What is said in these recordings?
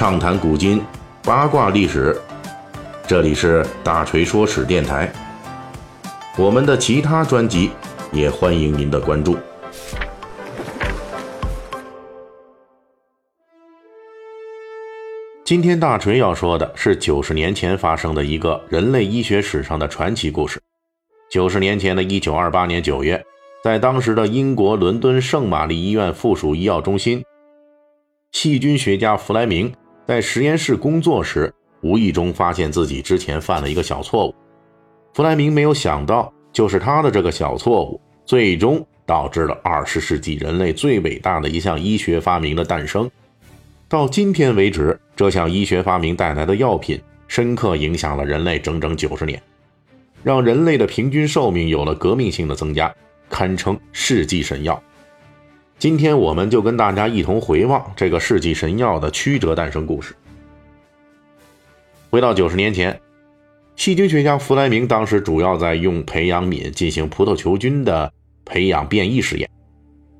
畅谈古今，八卦历史。这里是大锤说史电台。我们的其他专辑也欢迎您的关注。今天大锤要说的是九十年前发生的一个人类医学史上的传奇故事。九十年前的一九二八年九月，在当时的英国伦敦圣玛丽医院附属医药中心，细菌学家弗莱明在实验室工作时，无意中发现自己之前犯了一个小错误。弗莱明没有想到，就是他的这个小错误，最终导致了二十世纪人类最伟大的一项医学发明的诞生。到今天为止，这项医学发明带来的药品，深刻影响了人类整整九十年。让人类的平均寿命有了革命性的增加，堪称世纪神药。今天我们就跟大家一同回望这个世纪神药的曲折诞生故事。回到九十年前，细菌学家弗莱明当时主要在用培养皿进行葡萄球菌的培养变异实验。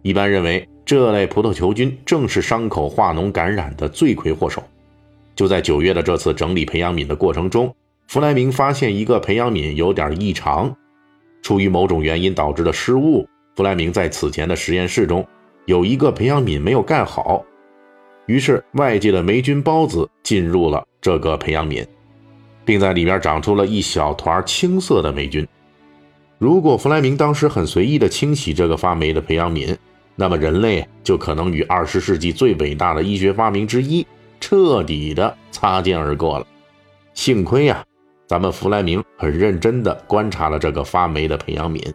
一般认为，这类葡萄球菌正是伤口化脓感染的罪魁祸首。就在九月的这次整理培养皿的过程中。弗莱明发现一个培养皿有点异常，出于某种原因导致的失误。弗莱明在此前的实验室中有一个培养皿没有盖好，于是外界的霉菌孢子进入了这个培养皿，并在里面长出了一小团青色的霉菌。如果弗莱明当时很随意地清洗这个发霉的培养皿，那么人类就可能与二十世纪最伟大的医学发明之一彻底的擦肩而过了。幸亏呀！咱们弗莱明很认真地观察了这个发霉的培养皿，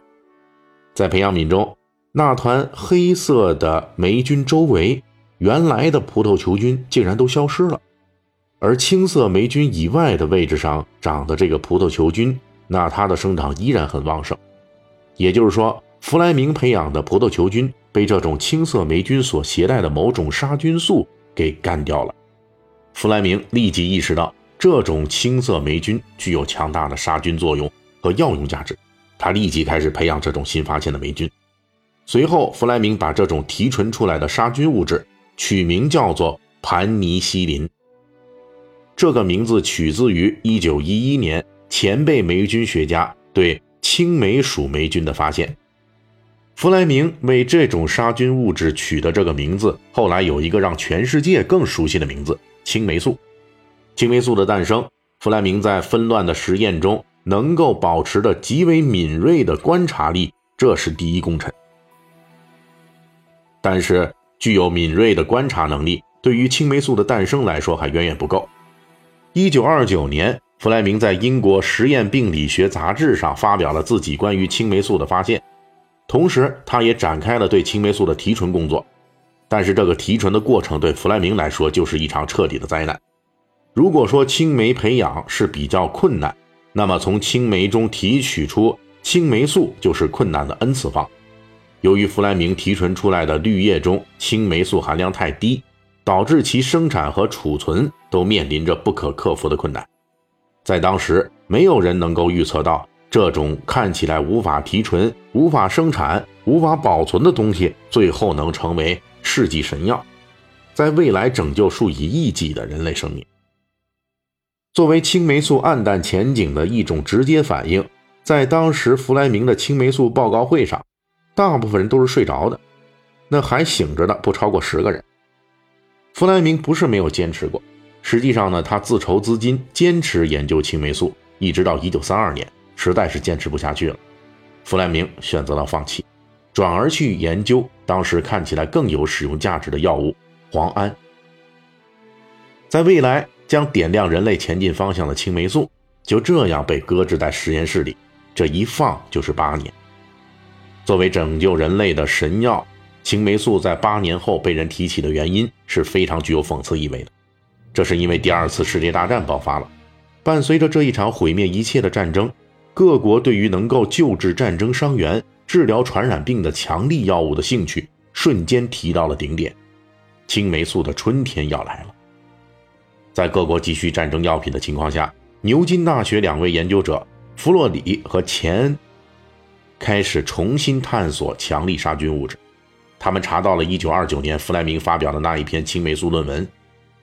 在培养皿中，那团黑色的霉菌周围，原来的葡萄球菌竟然都消失了，而青色霉菌以外的位置上长的这个葡萄球菌，那它的生长依然很旺盛。也就是说，弗莱明培养的葡萄球菌被这种青色霉菌所携带的某种杀菌素给干掉了。弗莱明立即意识到。这种青色霉菌具有强大的杀菌作用和药用价值，他立即开始培养这种新发现的霉菌。随后，弗莱明把这种提纯出来的杀菌物质取名叫做盘尼西林。这个名字取自于1911年前辈霉菌学家对青霉属霉菌的发现。弗莱明为这种杀菌物质取的这个名字，后来有一个让全世界更熟悉的名字——青霉素。青霉素的诞生，弗莱明在纷乱的实验中能够保持着极为敏锐的观察力，这是第一功臣。但是，具有敏锐的观察能力，对于青霉素的诞生来说还远远不够。一九二九年，弗莱明在英国实验病理学杂志上发表了自己关于青霉素的发现，同时，他也展开了对青霉素的提纯工作。但是，这个提纯的过程对弗莱明来说就是一场彻底的灾难。如果说青霉培养是比较困难，那么从青霉中提取出青霉素就是困难的 n 次方。由于弗莱明提纯出来的绿叶中青霉素含量太低，导致其生产和储存都面临着不可克服的困难。在当时，没有人能够预测到这种看起来无法提纯、无法生产、无法保存的东西，最后能成为世纪神药，在未来拯救数以亿计的人类生命。作为青霉素暗淡前景的一种直接反应，在当时弗莱明的青霉素报告会上，大部分人都是睡着的，那还醒着的不超过十个人。弗莱明不是没有坚持过，实际上呢，他自筹资金坚持研究青霉素，一直到1932年，实在是坚持不下去了，弗莱明选择了放弃，转而去研究当时看起来更有使用价值的药物磺胺，在未来。将点亮人类前进方向的青霉素，就这样被搁置在实验室里，这一放就是八年。作为拯救人类的神药，青霉素在八年后被人提起的原因是非常具有讽刺意味的。这是因为第二次世界大战爆发了，伴随着这一场毁灭一切的战争，各国对于能够救治战争伤员、治疗传染病的强力药物的兴趣瞬间提到了顶点，青霉素的春天要来了。在各国急需战争药品的情况下，牛津大学两位研究者弗洛里和钱恩开始重新探索强力杀菌物质。他们查到了1929年弗莱明发表的那一篇青霉素论文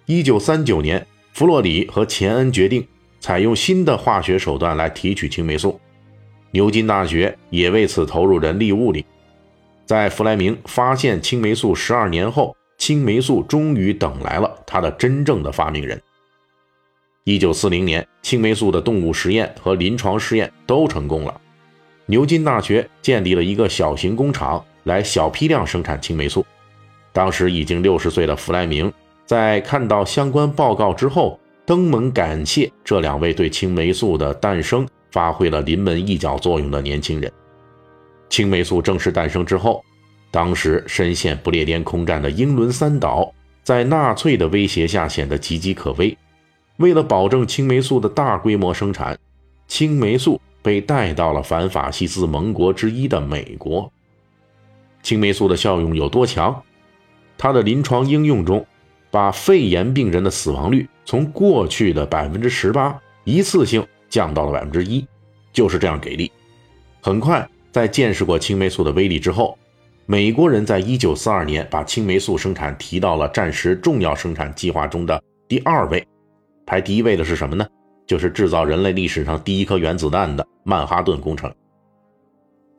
，1939年，弗洛里和钱恩决定采用新的化学手段来提取青霉素，牛津大学也为此投入人力物力。在弗莱明发现青霉素十二年后，青霉素终于等来了他的真正的发明人。1940年，青霉素的动物实验和临床试验都成功了。牛津大学建立了一个小型工厂，来小批量生产青霉素。当时已经六十岁的弗莱明，在看到相关报告之后，登门感谢这两位对青霉素的诞生发挥了临门一脚作用的年轻人。青霉素正式诞生之后，当时深陷不列颠空战的英伦三岛，在纳粹的威胁下显得岌岌可危。为了保证青霉素的大规模生产，青霉素。被带到了反法西斯盟国之一的美国。青霉素的效用有多强？它的临床应用中，把肺炎病人的死亡率从过去的百分之十八一次性降到了百分之一，就是这样给力。很快，在见识过青霉素的威力之后，美国人在一九四二年把青霉素生产提到了战时重要生产计划中的第二位。排第一位的是什么呢？就是制造人类历史上第一颗原子弹的曼哈顿工程。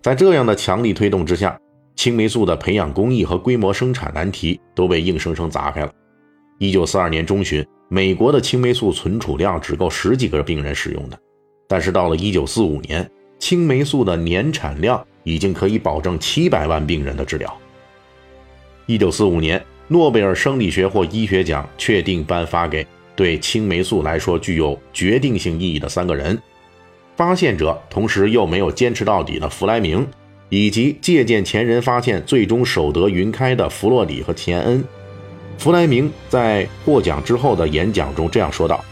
在这样的强力推动之下，青霉素的培养工艺和规模生产难题都被硬生生砸开了。一九四二年中旬，美国的青霉素存储量只够十几个病人使用的，但是到了一九四五年，青霉素的年产量已经可以保证七百万病人的治疗。一九四五年，诺贝尔生理学或医学奖确定颁发给。对青霉素来说具有决定性意义的三个人：发现者，同时又没有坚持到底的弗莱明，以及借鉴前人发现最终守得云开的弗洛里和钱恩。弗莱明在获奖之后的演讲中这样说道：“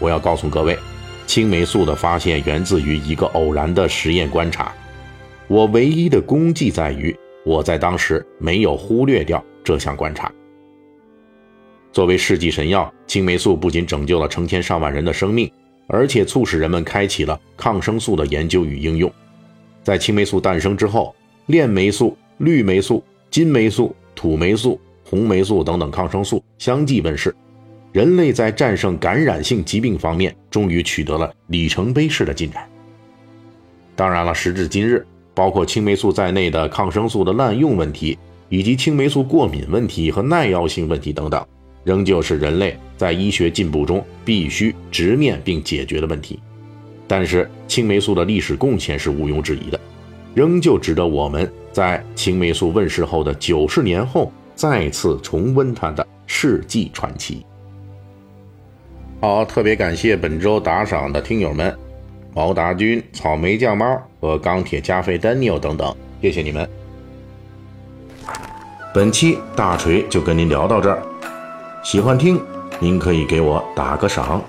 我要告诉各位，青霉素的发现源自于一个偶然的实验观察。我唯一的功绩在于我在当时没有忽略掉这项观察。”作为世纪神药，青霉素不仅拯救了成千上万人的生命，而且促使人们开启了抗生素的研究与应用。在青霉素诞生之后，链霉素、氯霉素、金霉素、土霉素、红霉素等等抗生素相继问世，人类在战胜感染性疾病方面终于取得了里程碑式的进展。当然了，时至今日，包括青霉素在内的抗生素的滥用问题，以及青霉素过敏问题和耐药性问题等等。仍旧是人类在医学进步中必须直面并解决的问题，但是青霉素的历史贡献是毋庸置疑的，仍旧值得我们在青霉素问世后的九十年后再次重温它的世纪传奇。好，特别感谢本周打赏的听友们，毛达君、草莓酱猫和钢铁加菲 Daniel 等等，谢谢你们。本期大锤就跟您聊到这儿。喜欢听，您可以给我打个赏。